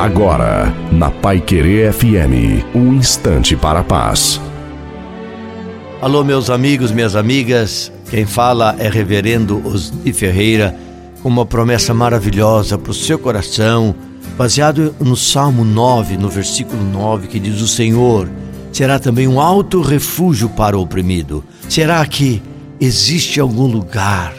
Agora, na Pai Querer FM, um instante para a paz. Alô, meus amigos, minhas amigas. Quem fala é Reverendo Osni Ferreira, com uma promessa maravilhosa para o seu coração, baseado no Salmo 9, no versículo 9, que diz: O Senhor será também um alto refúgio para o oprimido. Será que existe algum lugar,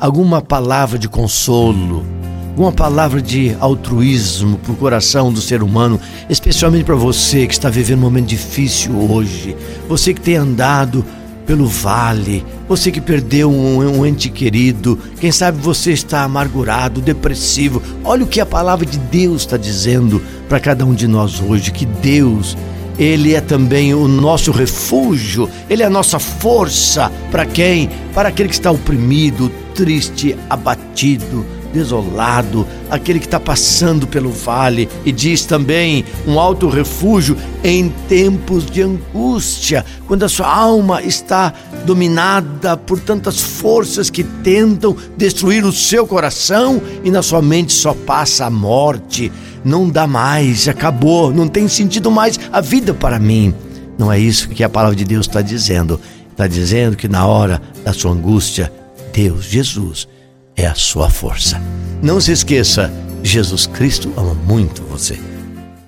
alguma palavra de consolo? Uma palavra de altruísmo para o coração do ser humano, especialmente para você que está vivendo um momento difícil hoje, você que tem andado pelo vale, você que perdeu um, um, ente querido, quem sabe você está amargurado, depressivo. Olha o que a palavra de Deus está dizendo para cada um de nós hoje: que Deus, Ele é também o nosso refúgio, Ele é a nossa força. Para quem? Para aquele que está oprimido, triste, abatido desolado, aquele que está passando pelo vale, e diz também um alto refúgio em tempos de angústia, quando a sua alma está dominada por tantas forças que tentam destruir o seu coração e na sua mente só passa a morte. Não dá mais, acabou, não tem sentido mais a vida para mim. Não é isso que a palavra de Deus está dizendo. Está dizendo que na hora da sua angústia, Deus, Jesus, é a sua força. Não se esqueça, Jesus Cristo ama muito você.